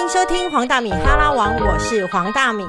迎收听黄大米哈拉王，我是黄大米。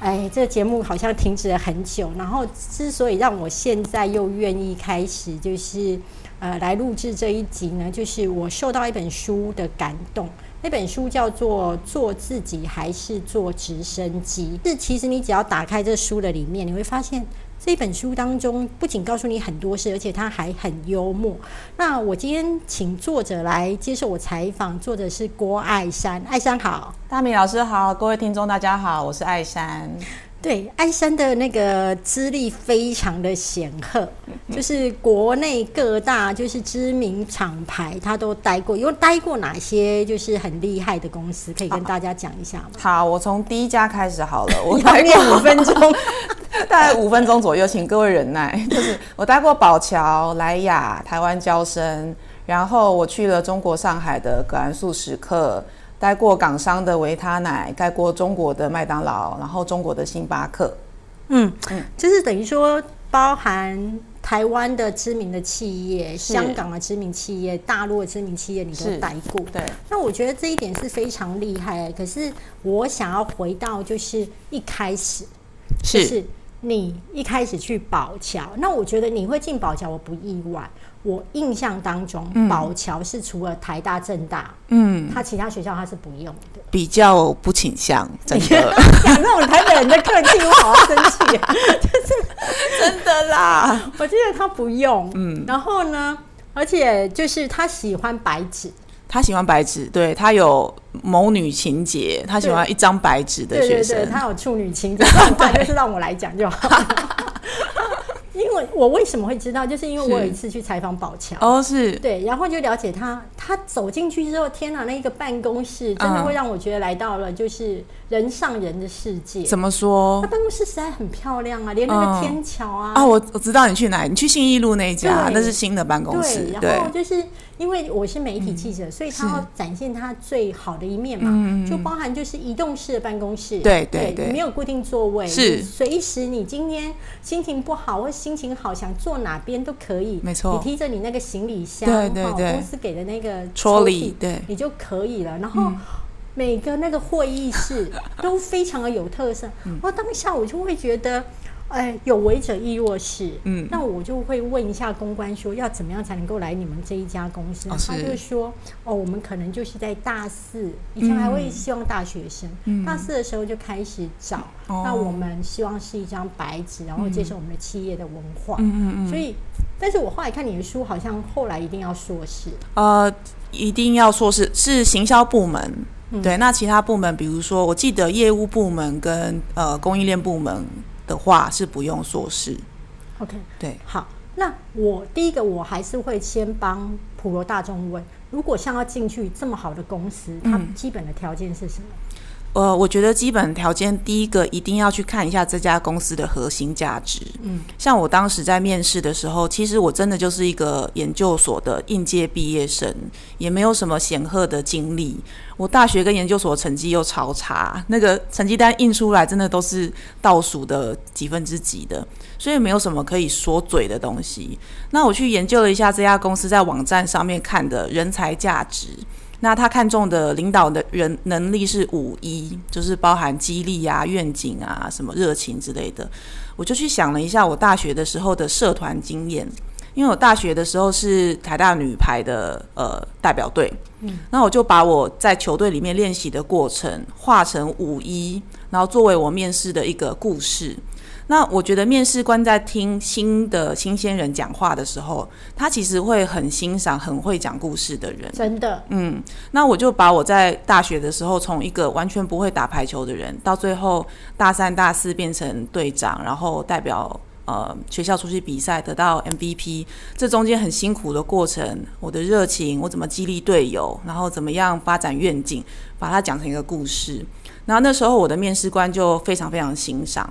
哎，这个节目好像停止了很久，然后之所以让我现在又愿意开始，就是呃来录制这一集呢，就是我受到一本书的感动。那本书叫做《做自己还是做直升机》。是其实你只要打开这书的里面，你会发现这本书当中不仅告诉你很多事，而且它还很幽默。那我今天请作者来接受我采访，作者是郭爱山。爱山好，大米老师好，各位听众大家好，我是爱山。对，爱山的那个资历非常的显赫，就是国内各大就是知名厂牌，他都待过。有待过哪些就是很厉害的公司，可以跟大家讲一下吗？好，我从第一家开始好了。我 待过五分钟，大概五分钟左右，请各位忍耐。就是我待过宝桥、莱雅、台湾交生，然后我去了中国上海的葛兰素时刻。待过港商的维他奶，待过中国的麦当劳，然后中国的星巴克。嗯嗯，就是等于说包含台湾的知名的企业、香港的知名企业、大陆的知名企业，你都待过。对，那我觉得这一点是非常厉害。可是我想要回到就是一开始，就是你一开始去宝桥，那我觉得你会进宝桥，我不意外。我印象当中，宝桥是除了台大、政大，嗯，他其他学校他是不用的，比较不倾向，真的。讲那种台北人的客气，我好生气，就是真的啦。我记得他不用，嗯，然后呢，而且就是他喜欢白纸，他喜欢白纸，对他有某女情节，他喜欢一张白纸的学生，他有处女情节，反正是让我来讲就好。因为我为什么会知道，就是因为我有一次去采访宝强哦，是对，然后就了解他，他走进去之后，天哪，那个办公室真的会让我觉得来到了就是人上人的世界。怎么说？他办公室实在很漂亮啊，连那个天桥啊啊，我我知道你去哪，你去信义路那一家，那是新的办公室，对然后就是。因为我是媒体记者，所以他要展现他最好的一面嘛，就包含就是移动式的办公室，对对。对，没有固定座位，是。随时你今天心情不好或心情好，想坐哪边都可以，没错，你提着你那个行李箱，对对对，公司给的那个抽屉，对，你就可以了。然后每个那个会议室都非常的有特色，我当下我就会觉得。哎，有为者亦若是。嗯，那我就会问一下公关，说要怎么样才能够来你们这一家公司？他就说，哦，我们可能就是在大四，以前还会希望大学生，大四的时候就开始找。那我们希望是一张白纸，然后接受我们的企业的文化。嗯嗯嗯。所以，但是我后来看你的书，好像后来一定要硕士。呃，一定要硕士是行销部门。对，那其他部门，比如说，我记得业务部门跟呃供应链部门。的话是不用硕士，OK，对，好，那我第一个我还是会先帮普罗大众问，如果像要进去这么好的公司，它基本的条件是什么？呃，我觉得基本条件第一个一定要去看一下这家公司的核心价值。嗯，像我当时在面试的时候，其实我真的就是一个研究所的应届毕业生，也没有什么显赫的经历。我大学跟研究所成绩又超差，那个成绩单印出来真的都是倒数的几分之几的，所以没有什么可以说嘴的东西。那我去研究了一下这家公司在网站上面看的人才价值。那他看中的领导的人能力是五一，就是包含激励啊、愿景啊、什么热情之类的。我就去想了一下我大学的时候的社团经验，因为我大学的时候是台大女排的呃代表队，嗯，那我就把我在球队里面练习的过程画成五一，然后作为我面试的一个故事。那我觉得面试官在听新的新鲜人讲话的时候，他其实会很欣赏很会讲故事的人。真的，嗯，那我就把我在大学的时候，从一个完全不会打排球的人，到最后大三大四变成队长，然后代表呃学校出去比赛得到 MVP，这中间很辛苦的过程，我的热情，我怎么激励队友，然后怎么样发展愿景，把它讲成一个故事。然后那时候我的面试官就非常非常欣赏。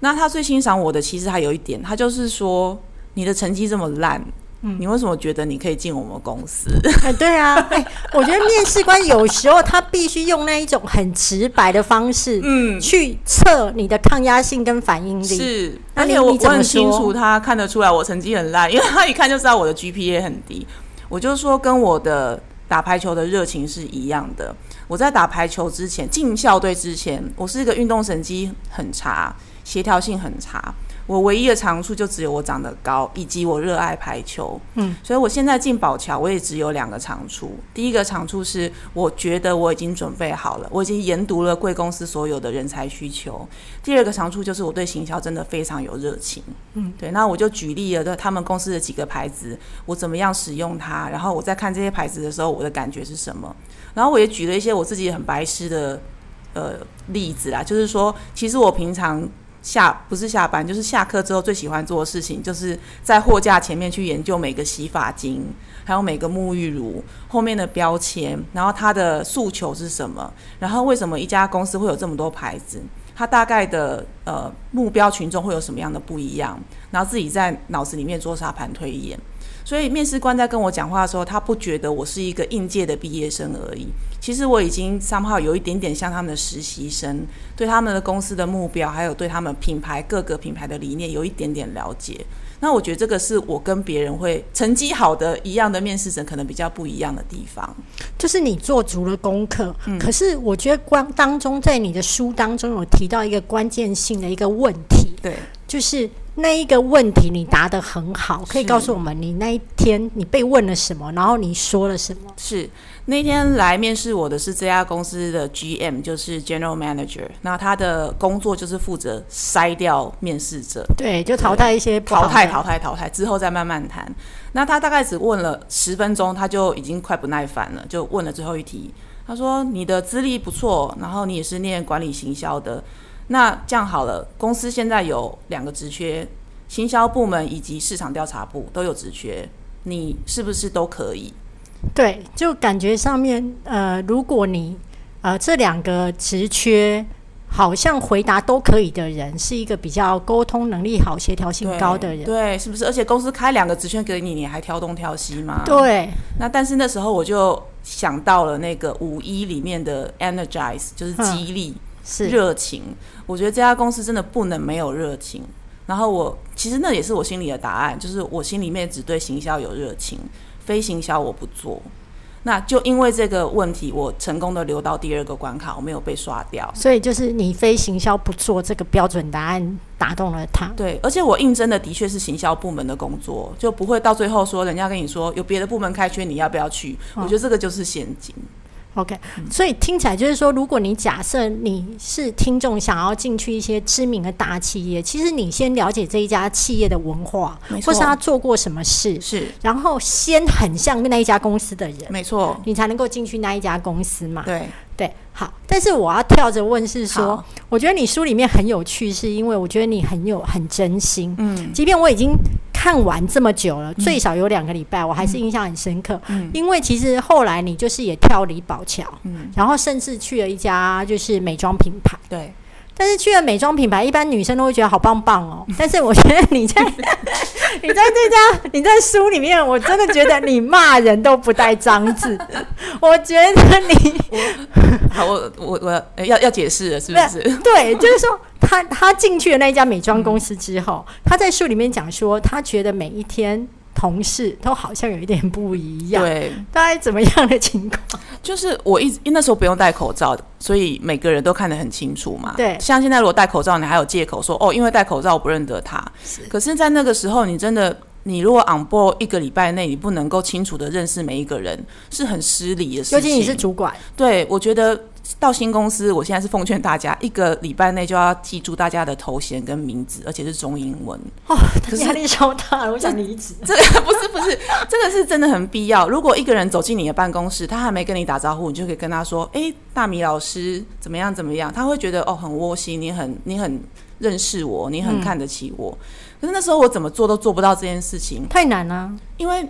那他最欣赏我的，其实还有一点，他就是说你的成绩这么烂，你为什么觉得你可以进我们公司？哎，对啊，哎，我觉得面试官有时候他必须用那一种很直白的方式，嗯，去测你的抗压性跟反应力。是，而且我我很清楚，他看得出来我成绩很烂，因为他一看就知道我的 GPA 很低。我就说跟我的打排球的热情是一样的。我在打排球之前，进校队之前，我是一个运动神经很差，协调性很差。我唯一的长处就只有我长得高，以及我热爱排球。嗯，所以我现在进宝桥，我也只有两个长处。第一个长处是，我觉得我已经准备好了，我已经研读了贵公司所有的人才需求。第二个长处就是我对行销真的非常有热情。嗯，对。那我就举例了，他们公司的几个牌子，我怎么样使用它，然后我在看这些牌子的时候，我的感觉是什么。然后我也举了一些我自己很白痴的呃例子啦，就是说，其实我平常。下不是下班，就是下课之后最喜欢做的事情，就是在货架前面去研究每个洗发精，还有每个沐浴乳后面的标签，然后它的诉求是什么，然后为什么一家公司会有这么多牌子，它大概的呃目标群众会有什么样的不一样，然后自己在脑子里面做沙盘推演。所以面试官在跟我讲话的时候，他不觉得我是一个应届的毕业生而已。其实我已经三号有一点点像他们的实习生，对他们的公司的目标，还有对他们品牌各个品牌的理念有一点点了解。那我觉得这个是我跟别人会成绩好的一样的面试者可能比较不一样的地方，就是你做足了功课。嗯，可是我觉得光当中在你的书当中有提到一个关键性的一个问题，对，就是。那一个问题你答得很好，可以告诉我们你那一天你被问了什么，然后你说了什么？是那天来面试我的是这家公司的 GM，就是 General Manager。那他的工作就是负责筛掉面试者，对，就淘汰一些淘汰淘汰淘汰之后再慢慢谈。那他大概只问了十分钟，他就已经快不耐烦了，就问了最后一题。他说：“你的资历不错，然后你也是念管理行销的。”那这样好了，公司现在有两个职缺，行销部门以及市场调查部都有职缺，你是不是都可以？对，就感觉上面，呃，如果你呃这两个职缺好像回答都可以的人，是一个比较沟通能力好、协调性高的人，对，是不是？而且公司开两个职缺给你，你还挑东挑西吗？对。那但是那时候我就想到了那个五一里面的 energize，就是激励。是热情，我觉得这家公司真的不能没有热情。然后我其实那也是我心里的答案，就是我心里面只对行销有热情，非行销我不做。那就因为这个问题，我成功的留到第二个关卡，我没有被刷掉。所以就是你非行销不做这个标准答案打动了他。对，而且我应征的的确是行销部门的工作，就不会到最后说人家跟你说有别的部门开缺，你要不要去？我觉得这个就是陷阱。OK，所以听起来就是说，如果你假设你是听众，想要进去一些知名的大企业，其实你先了解这一家企业的文化，或是他做过什么事，是，然后先很像那一家公司的人，没错，你才能够进去那一家公司嘛。对对，好。但是我要跳着问是说，我觉得你书里面很有趣，是因为我觉得你很有很真心。嗯，即便我已经。看完这么久了，最少有两个礼拜，我还是印象很深刻。嗯，因为其实后来你就是也跳离宝桥，嗯，然后甚至去了一家就是美妆品牌。对，但是去了美妆品牌，一般女生都会觉得好棒棒哦。但是我觉得你在 你在这家你在书里面，我真的觉得你骂人都不带脏字。我觉得你，好，我我我要要解释了，是不是？对，就是说。他他进去了那一家美妆公司之后，他在书里面讲说，他觉得每一天同事都好像有一点不一样。对，大概怎么样的情况？就是我一因那时候不用戴口罩，所以每个人都看得很清楚嘛。对，像现在如果戴口罩，你还有借口说哦，因为戴口罩我不认得他。是，可是，在那个时候，你真的，你如果 on board 一个礼拜内，你不能够清楚的认识每一个人，是很失礼的事情。尤其你是主管，对我觉得。到新公司，我现在是奉劝大家，一个礼拜内就要记住大家的头衔跟名字，而且是中英文。哦，压力超大，我想离职。这个不是不是，这个是真的很必要。如果一个人走进你的办公室，他还没跟你打招呼，你就可以跟他说：“哎，大米老师怎么样怎么样？”他会觉得哦很窝心，你很你很认识我，你很看得起我。可是那时候我怎么做都做不到这件事情，太难了，因为。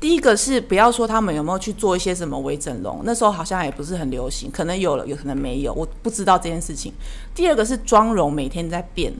第一个是不要说他们有没有去做一些什么微整容，那时候好像也不是很流行，可能有了，有可能没有，我不知道这件事情。第二个是妆容每天在变，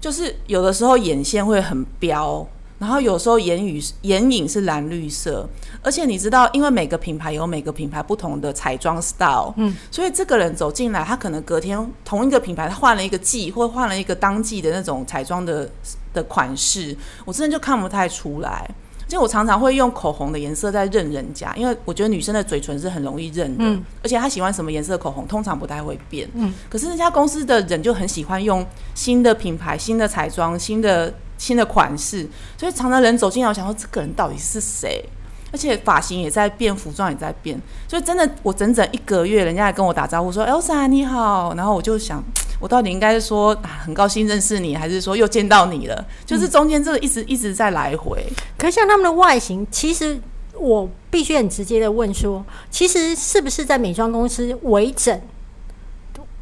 就是有的时候眼线会很飙，然后有时候眼语眼影是蓝绿色，而且你知道，因为每个品牌有每个品牌不同的彩妆 style，嗯，所以这个人走进来，他可能隔天同一个品牌他换了一个季，或换了一个当季的那种彩妆的的款式，我真的就看不太出来。就我常常会用口红的颜色在认人家，因为我觉得女生的嘴唇是很容易认的，而且她喜欢什么颜色的口红，通常不太会变。嗯，可是那家公司的人就很喜欢用新的品牌、新的彩妆、新的新的款式，所以常常人走进来，我想说这个人到底是谁？而且发型也在变，服装也在变，所以真的我整整一个月，人家来跟我打招呼说：“Elsa 你好。”然后我就想。我到底应该说很高兴认识你，还是说又见到你了？就是中间这个一直一直在来回。可像他们的外形，其实我必须很直接的问说，其实是不是在美妆公司微整、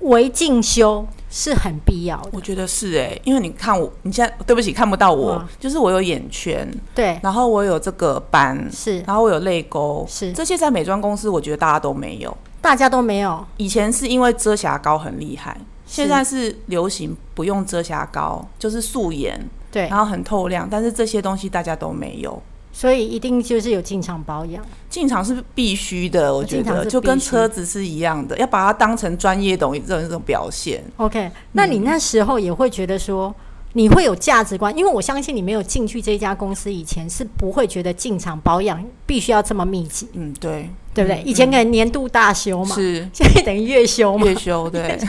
微进修是很必要的？我觉得是哎，因为你看我，你现在对不起看不到我，就是我有眼圈，对，然后我有这个斑，是，然后我有泪沟，是，这些在美妆公司我觉得大家都没有，大家都没有。以前是因为遮瑕膏很厉害。现在是流行不用遮瑕膏，就是素颜，对，然后很透亮，但是这些东西大家都没有，所以一定就是有进场保养，进场是必须的，我觉得就跟车子是一样的，要把它当成专业懂这种这种表现。OK，那你那时候也会觉得说，你会有价值观，因为我相信你没有进去这家公司以前是不会觉得进场保养必须要这么密集。嗯，对，对不对？以前可能年度大修嘛，是，现在等于月休嘛，月休对。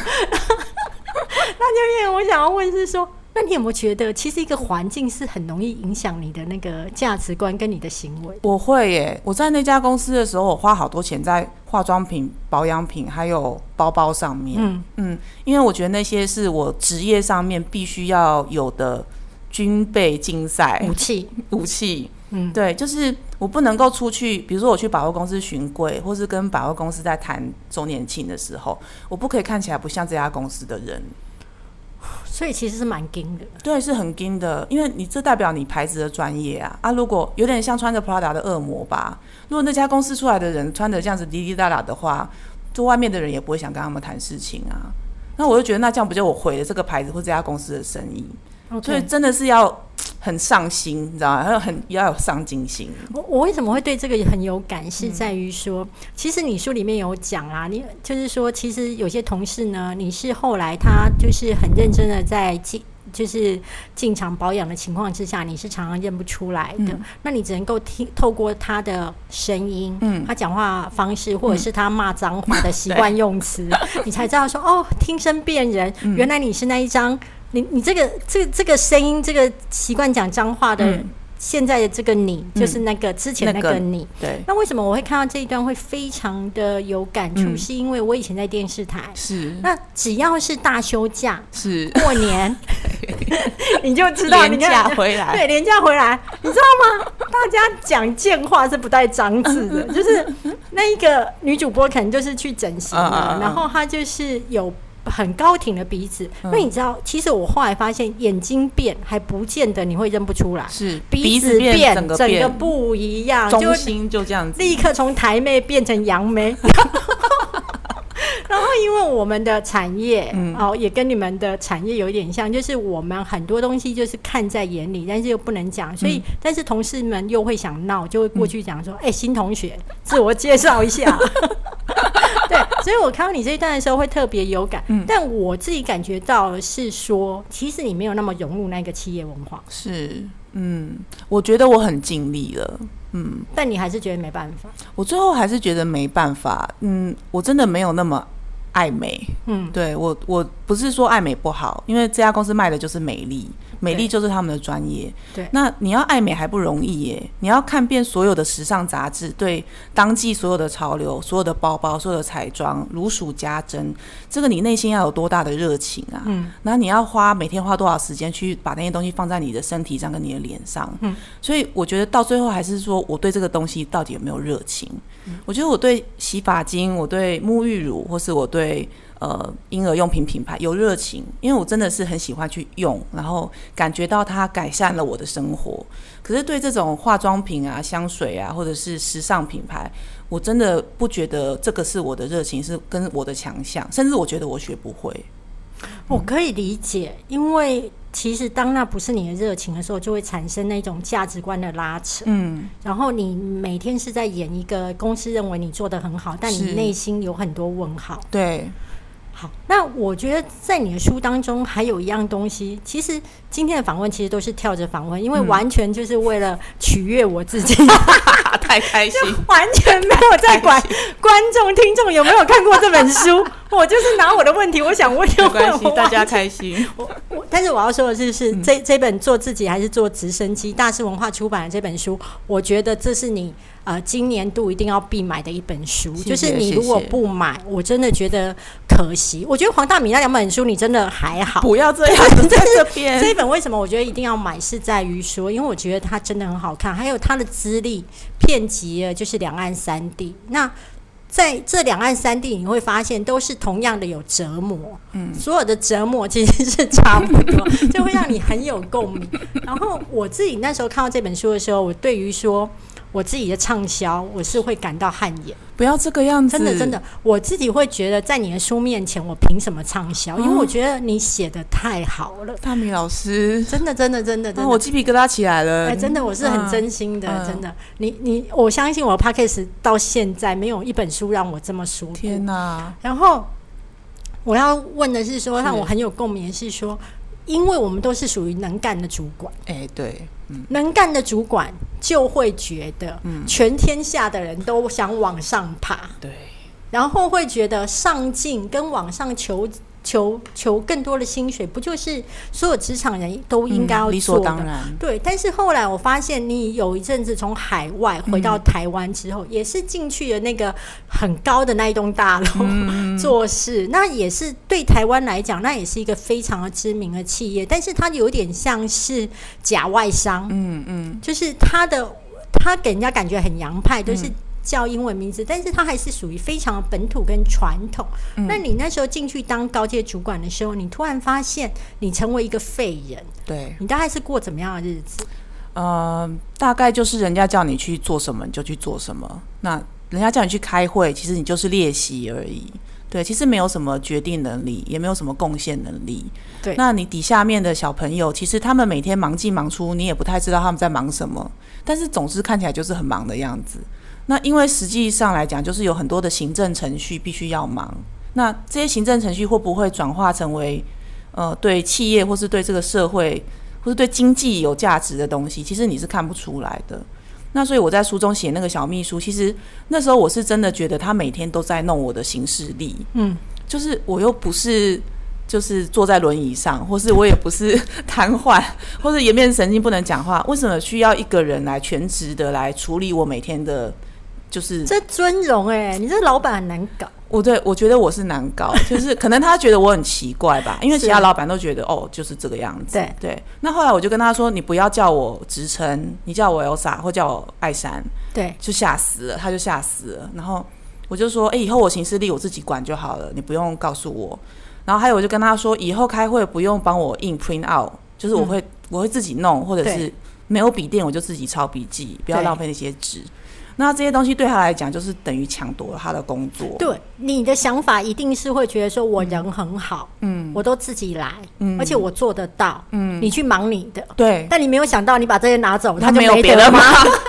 那就我想要问是说，那你有没有觉得，其实一个环境是很容易影响你的那个价值观跟你的行为？我会耶，我在那家公司的时候，我花好多钱在化妆品、保养品还有包包上面。嗯嗯，因为我觉得那些是我职业上面必须要有的军备竞赛武器武器。嗯，对，就是我不能够出去，比如说我去百货公司巡柜，或是跟百货公司在谈周年庆的时候，我不可以看起来不像这家公司的人。所以其实是蛮金的，对，是很金的，因为你这代表你牌子的专业啊啊！如果有点像穿着 Prada 的恶魔吧，如果那家公司出来的人穿的这样子滴滴答答的话，就外面的人也不会想跟他们谈事情啊。那我就觉得那这样不就我毁了这个牌子或这家公司的生意？所以真的是要。很上心，你知道吗？要很要有上进心。我我为什么会对这个很有感？是在于说，其实你书里面有讲啊，你就是说，其实有些同事呢，你是后来他就是很认真的在进，就是进场保养的情况之下，你是常常认不出来的。那你只能够听透过他的声音，嗯，他讲话方式，或者是他骂脏话的习惯用词，你才知道说，哦，听声辨人，原来你是那一张。你你这个这这个声音，这个习惯讲脏话的，现在的这个你，就是那个之前那个你。对。那为什么我会看到这一段会非常的有感触？是因为我以前在电视台。是。那只要是大休假，是过年 你就知道年假回来，对，年假回来，你知道吗？大家讲贱话是不带脏字的，就是那一个女主播可能就是去整形了，然后她就是有。很高挺的鼻子，因为你知道，其实我后来发现，眼睛变还不见得你会认不出来，是鼻子变，整个不一样，中心就这样子，立刻从台妹变成杨梅。然后，因为我们的产业哦，也跟你们的产业有一点像，就是我们很多东西就是看在眼里，但是又不能讲，所以，但是同事们又会想闹，就会过去讲说：“哎，新同学，自我介绍一下。”对，所以我看到你这一段的时候会特别有感，但我自己感觉到是说，其实你没有那么融入那个企业文化。是，嗯，我觉得我很尽力了，嗯，但你还是觉得没办法。我最后还是觉得没办法，嗯，我真的没有那么爱美，嗯，对我，我不是说爱美不好，因为这家公司卖的就是美丽。美丽就是他们的专业。对，那你要爱美还不容易耶。你要看遍所有的时尚杂志，对当季所有的潮流、所有的包包、所有的彩妆如数家珍。这个你内心要有多大的热情啊？嗯。然后你要花每天花多少时间去把那些东西放在你的身体上跟你的脸上？嗯。所以我觉得到最后还是说我对这个东西到底有没有热情？我觉得我对洗发精、我对沐浴乳，或是我对。呃，婴儿用品品牌有热情，因为我真的是很喜欢去用，然后感觉到它改善了我的生活。可是对这种化妆品啊、香水啊，或者是时尚品牌，我真的不觉得这个是我的热情，是跟我的强项，甚至我觉得我学不会。我可以理解，因为。其实当那不是你的热情的时候，就会产生那种价值观的拉扯。嗯，然后你每天是在演一个公司认为你做的很好，但你内心有很多问号。对。好，那我觉得在你的书当中还有一样东西，其实今天的访问其实都是跳着访问，因为完全就是为了取悦我自己，太开心，完全没有在管观众听众有没有看过这本书，我就是拿我的问题，我想问就问，大家开心。我我，但是我要说的是，是这这本做自己还是做直升机？大师文化出版的这本书，我觉得这是你。呃，今年度一定要必买的一本书，就是你如果不买，我真的觉得可惜。我觉得黄大米那两本书，你真的还好，不要这样在这边。这一为什么我觉得一定要买，是在于说，因为我觉得它真的很好看，还有它的资历遍及了就是两岸三地。那在这两岸三地，你会发现都是同样的有折磨，嗯，所有的折磨其实是差不多，就会让你很有共鸣。然后我自己那时候看到这本书的时候，我对于说。我自己的畅销，我是会感到汗颜。不要这个样子，真的真的，我自己会觉得，在你的书面前，我凭什么畅销？因为我觉得你写的太好了。大米老师，真的真的真的真的，我鸡皮疙瘩起来了。哎，真的，我是很真心的，真的。你你，我相信我 p a c k a g e 到现在没有一本书让我这么舒服。天哪！然后我要问的是，说让我很有共鸣，是说。因为我们都是属于能干的主管，哎，对，能干的主管就会觉得，全天下的人都想往上爬，对，然后会觉得上进跟往上求。求求更多的薪水，不就是所有职场人都应该要做的？对。但是后来我发现，你有一阵子从海外回到台湾之后，也是进去了那个很高的那一栋大楼 做事，那也是对台湾来讲，那也是一个非常的知名的企业。但是它有点像是假外商，嗯嗯，就是他的他给人家感觉很洋派，就是。叫英文名字，但是它还是属于非常本土跟传统。那你那时候进去当高阶主管的时候，你突然发现你成为一个废人，对你大概是过怎么样的日子？呃，大概就是人家叫你去做什么你就去做什么，那人家叫你去开会，其实你就是练习而已。对，其实没有什么决定能力，也没有什么贡献能力。对，那你底下面的小朋友，其实他们每天忙进忙出，你也不太知道他们在忙什么，但是总是看起来就是很忙的样子。那因为实际上来讲，就是有很多的行政程序必须要忙。那这些行政程序会不会转化成为呃对企业或是对这个社会或是对经济有价值的东西？其实你是看不出来的。那所以我在书中写那个小秘书，其实那时候我是真的觉得他每天都在弄我的行事历。嗯，就是我又不是就是坐在轮椅上，或是我也不是瘫痪，或是颜面神经不能讲话，为什么需要一个人来全职的来处理我每天的？就是这尊荣哎，你这老板很难搞。我对我觉得我是难搞，就是可能他觉得我很奇怪吧，因为其他老板都觉得哦，就是这个样子。对对。那后来我就跟他说：“你不要叫我职称，你叫我 Elsa 或叫我艾珊。”对，就吓死了，他就吓死了。然后我就说：“哎，以后我行事历我自己管就好了，你不用告诉我。”然后还有我就跟他说：“以后开会不用帮我印 print out，就是我会我会自己弄，或者是没有笔电我就自己抄笔记，不要浪费那些纸。”那这些东西对他来讲，就是等于抢夺了他的工作。对，你的想法一定是会觉得说，我人很好，嗯，我都自己来，嗯，而且我做得到，嗯，你去忙你的，对。但你没有想到，你把这些拿走，他就没有别的吗？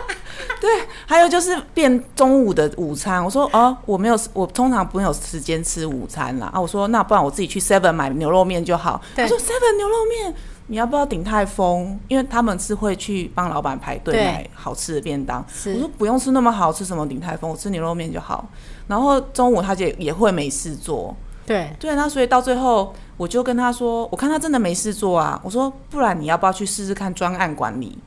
对，还有就是变中午的午餐。我说哦，我没有，我通常不会有时间吃午餐啦。啊，我说那不然我自己去 Seven 买牛肉面就好。他说 Seven 牛肉面。你要不要顶泰丰？因为他们是会去帮老板排队买好吃的便当。我说不用吃那么好吃什么顶泰丰，我吃牛肉面就好。然后中午他就也会没事做。对对，那所以到最后我就跟他说，我看他真的没事做啊。我说不然你要不要去试试看专案管理？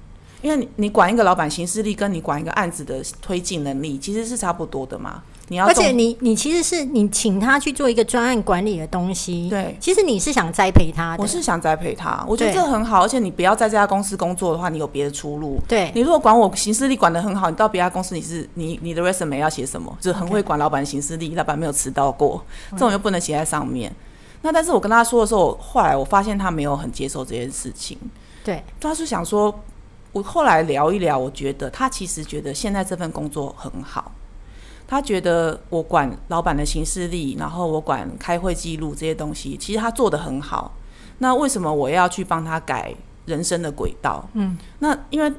因为你你管一个老板行事力，跟你管一个案子的推进能力其实是差不多的嘛。而且你你其实是你请他去做一个专案管理的东西，对，其实你是想栽培他的，我是想栽培他，我觉得这很好。而且你不要在这家公司工作的话，你有别的出路。对，你如果管我行事力管得很好，你到别家公司你是你你的 resume 要写什么？就是很会管老板行事力，老板没有迟到过，这种又不能写在上面。那但是我跟他说的时候，后来我发现他没有很接受这件事情。对，他是想说，我后来聊一聊，我觉得他其实觉得现在这份工作很好。他觉得我管老板的行事历，然后我管开会记录这些东西，其实他做的很好。那为什么我要去帮他改人生的轨道？嗯，那因为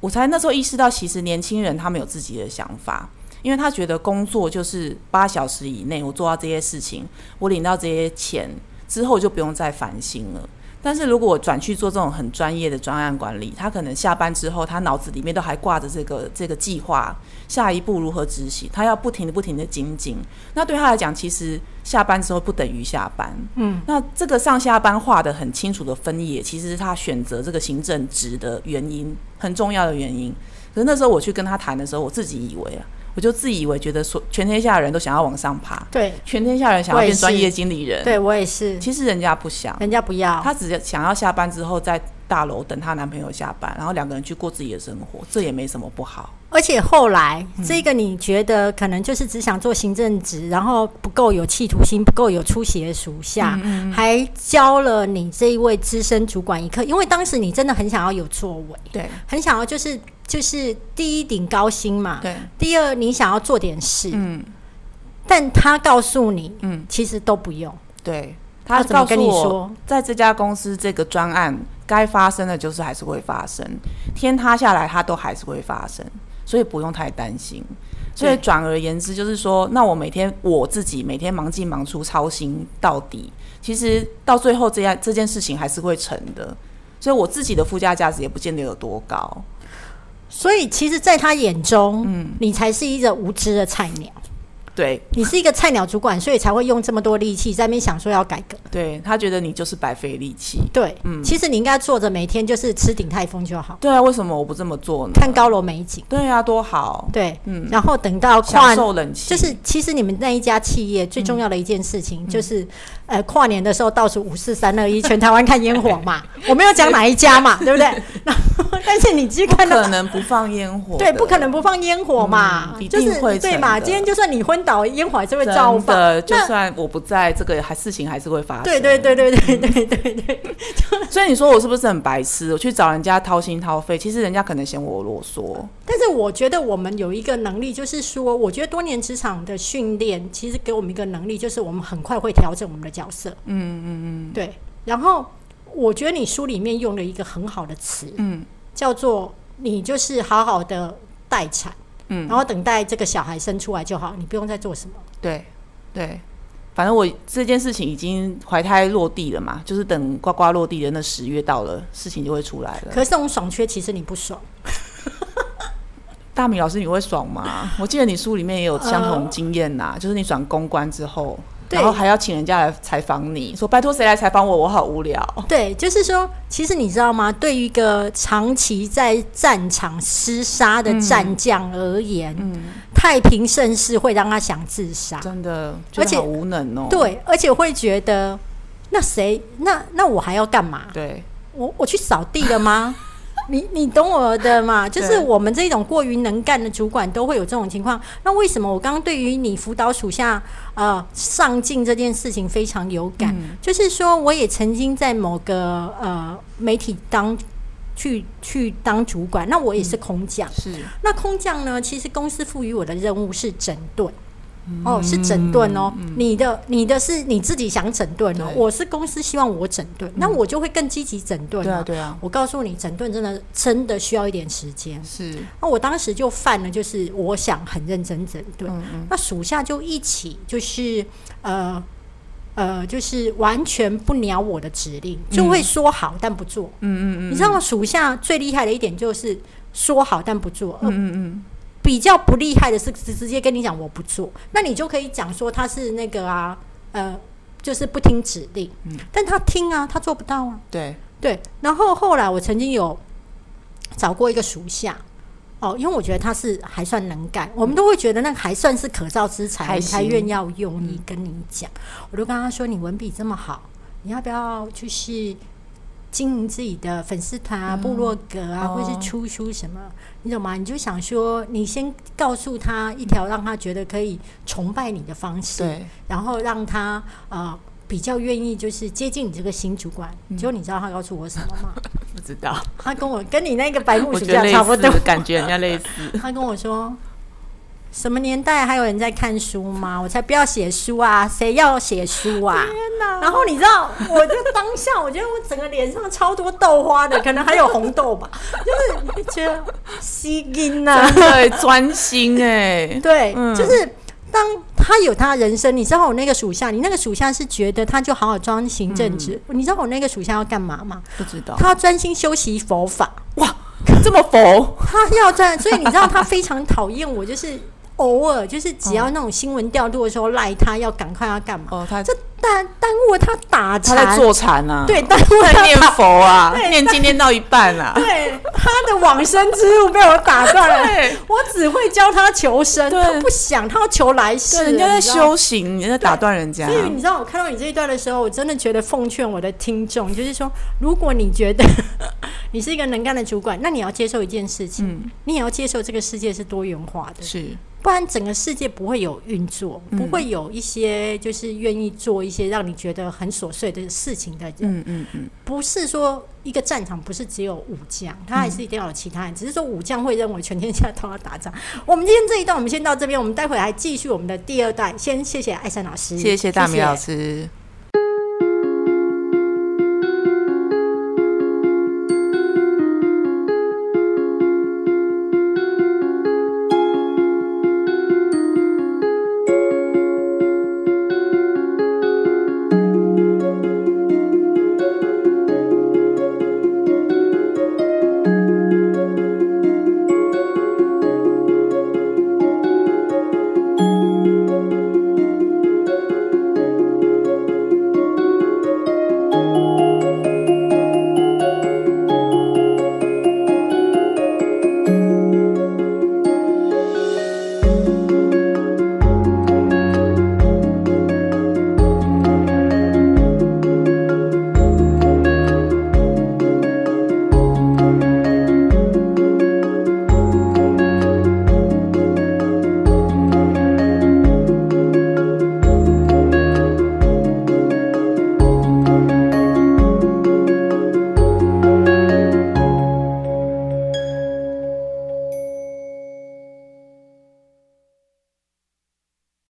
我才那时候意识到，其实年轻人他们有自己的想法，因为他觉得工作就是八小时以内，我做到这些事情，我领到这些钱之后就不用再烦心了。但是如果我转去做这种很专业的专案管理，他可能下班之后，他脑子里面都还挂着这个这个计划，下一步如何执行，他要不停的不停的精进。那对他来讲，其实下班之后不等于下班。嗯，那这个上下班画的很清楚的分野，其实是他选择这个行政职的原因，很重要的原因。可是那时候我去跟他谈的时候，我自己以为啊。我就自以为觉得说，全天下的人都想要往上爬，对，全天下人想要变专业经理人，对我也是。其实人家不想，人家不要，他只想要下班之后在大楼等她男朋友下班，然后两个人去过自己的生活，这也没什么不好。而且后来这个你觉得可能就是只想做行政职，然后不够有企图心，不够有出息的属下，还教了你这一位资深主管一课，因为当时你真的很想要有作为，对，很想要就是。就是第一顶高薪嘛，对。第二，你想要做点事，嗯，但他告诉你，嗯，其实都不用。对，他怎么跟你说，在这家公司这个专案该发生的就是还是会发生，天塌下来它都还是会发生，所以不用太担心。所以转而言之，就是说，那我每天我自己每天忙进忙出，操心到底，其实到最后这样这件事情还是会成的。所以我自己的附加价值也不见得有多高。所以，其实，在他眼中，嗯，你才是一个无知的菜鸟。对，你是一个菜鸟主管，所以才会用这么多力气在那边想说要改革。对他觉得你就是白费力气。对，嗯，其实你应该坐着每天就是吃顶泰丰就好。对啊，为什么我不这么做呢？看高楼美景。对啊，多好。对，嗯，然后等到跨受冷气，就是其实你们那一家企业最重要的一件事情就是，呃，跨年的时候倒数五四三二一，全台湾看烟火嘛。我没有讲哪一家嘛，对不对？但是你只看到，可能不放烟火。对，不可能不放烟火嘛，就是对嘛。今天就算你昏。导烟火还是会照放的，就算我不在，这个还事情还是会发生。对对对对对对对对。所以你说我是不是很白痴？我去找人家掏心掏肺，其实人家可能嫌我啰嗦。但是我觉得我们有一个能力，就是说，我觉得多年职场的训练，其实给我们一个能力，就是我们很快会调整我们的角色。嗯嗯嗯。对。然后我觉得你书里面用了一个很好的词，嗯，叫做你就是好好的待产。嗯，然后等待这个小孩生出来就好，你不用再做什么。对，对，反正我这件事情已经怀胎落地了嘛，就是等呱呱落地的那十月到了，事情就会出来了。可是这种爽缺，其实你不爽。大米老师，你会爽吗？我记得你书里面也有相同经验呐，就是你转公关之后。然后还要请人家来采访你，说拜托谁来采访我？我好无聊。对，就是说，其实你知道吗？对于一个长期在战场厮杀的战将而言，嗯，太平盛世会让他想自杀，真的，而且无能哦。对，而且会觉得，那谁，那那我还要干嘛？对，我我去扫地了吗？你你懂我的嘛？就是我们这种过于能干的主管都会有这种情况。那为什么我刚刚对于你辅导属下呃上进这件事情非常有感？就是说，我也曾经在某个呃媒体当去去当主管，那我也是空降。是那空降呢？其实公司赋予我的任务是整顿。哦，是整顿哦，你的你的是你自己想整顿哦，我是公司希望我整顿，那我就会更积极整顿。对啊，对啊，我告诉你，整顿真的真的需要一点时间。是，那我当时就犯了，就是我想很认真整顿，那属下就一起就是呃呃，就是完全不鸟我的指令，就会说好但不做。嗯嗯嗯，你知道吗？属下最厉害的一点就是说好但不做。嗯嗯嗯。比较不厉害的是直直接跟你讲我不做，那你就可以讲说他是那个啊，呃，就是不听指令，嗯，但他听啊，他做不到啊，对。对。然后后来我曾经有找过一个属下，哦，因为我觉得他是还算能干，我们都会觉得那还算是可造之才，才愿要用你跟你讲，我就跟他说，你文笔这么好，你要不要就是。经营自己的粉丝团啊、部落格啊，或是出书什么，你懂吗？你就想说，你先告诉他一条让他觉得可以崇拜你的方式，对，然后让他呃比较愿意就是接近你这个新主管。结果你知道他告诉我什么吗？不知道。他跟我跟你那个白木暑假差不多，感觉人家类似。他跟我说：“什么年代还有人在看书吗？我才不要写书啊！谁要写书啊？天哪！然后你知道，我就当下，我觉得我整个脸上超多豆花的，可能还有红豆吧，就是觉得吸音呐，对，专心哎，对，就是当他有他人生，你知道我那个属下，你那个属下是觉得他就好好专行正直，你知道我那个属下要干嘛吗？不知道，他要专心修习佛法。哇，这么佛，他要专，所以你知道他非常讨厌我，就是。偶尔就是只要那种新闻调度的时候赖他要赶快要干嘛？哦，他这耽耽误他打禅，他在坐禅啊，对，耽误他念佛啊，念经念到一半啊，对，他的往生之路被我打断了。我只会教他求生，他不想，他要求来世。人家在修行，你在打断人家。所以你知道，我看到你这一段的时候，我真的觉得奉劝我的听众，就是说，如果你觉得你是一个能干的主管，那你要接受一件事情，你也要接受这个世界是多元化的。是。不然整个世界不会有运作，不会有一些就是愿意做一些让你觉得很琐碎的事情的人。嗯嗯嗯，不是说一个战场不是只有武将，他还是一定要有其他人。只是说武将会认为全天下都要打仗。我们今天这一段我们先到这边，我们待会还继续我们的第二段。先谢谢艾山老师，谢谢大米老师。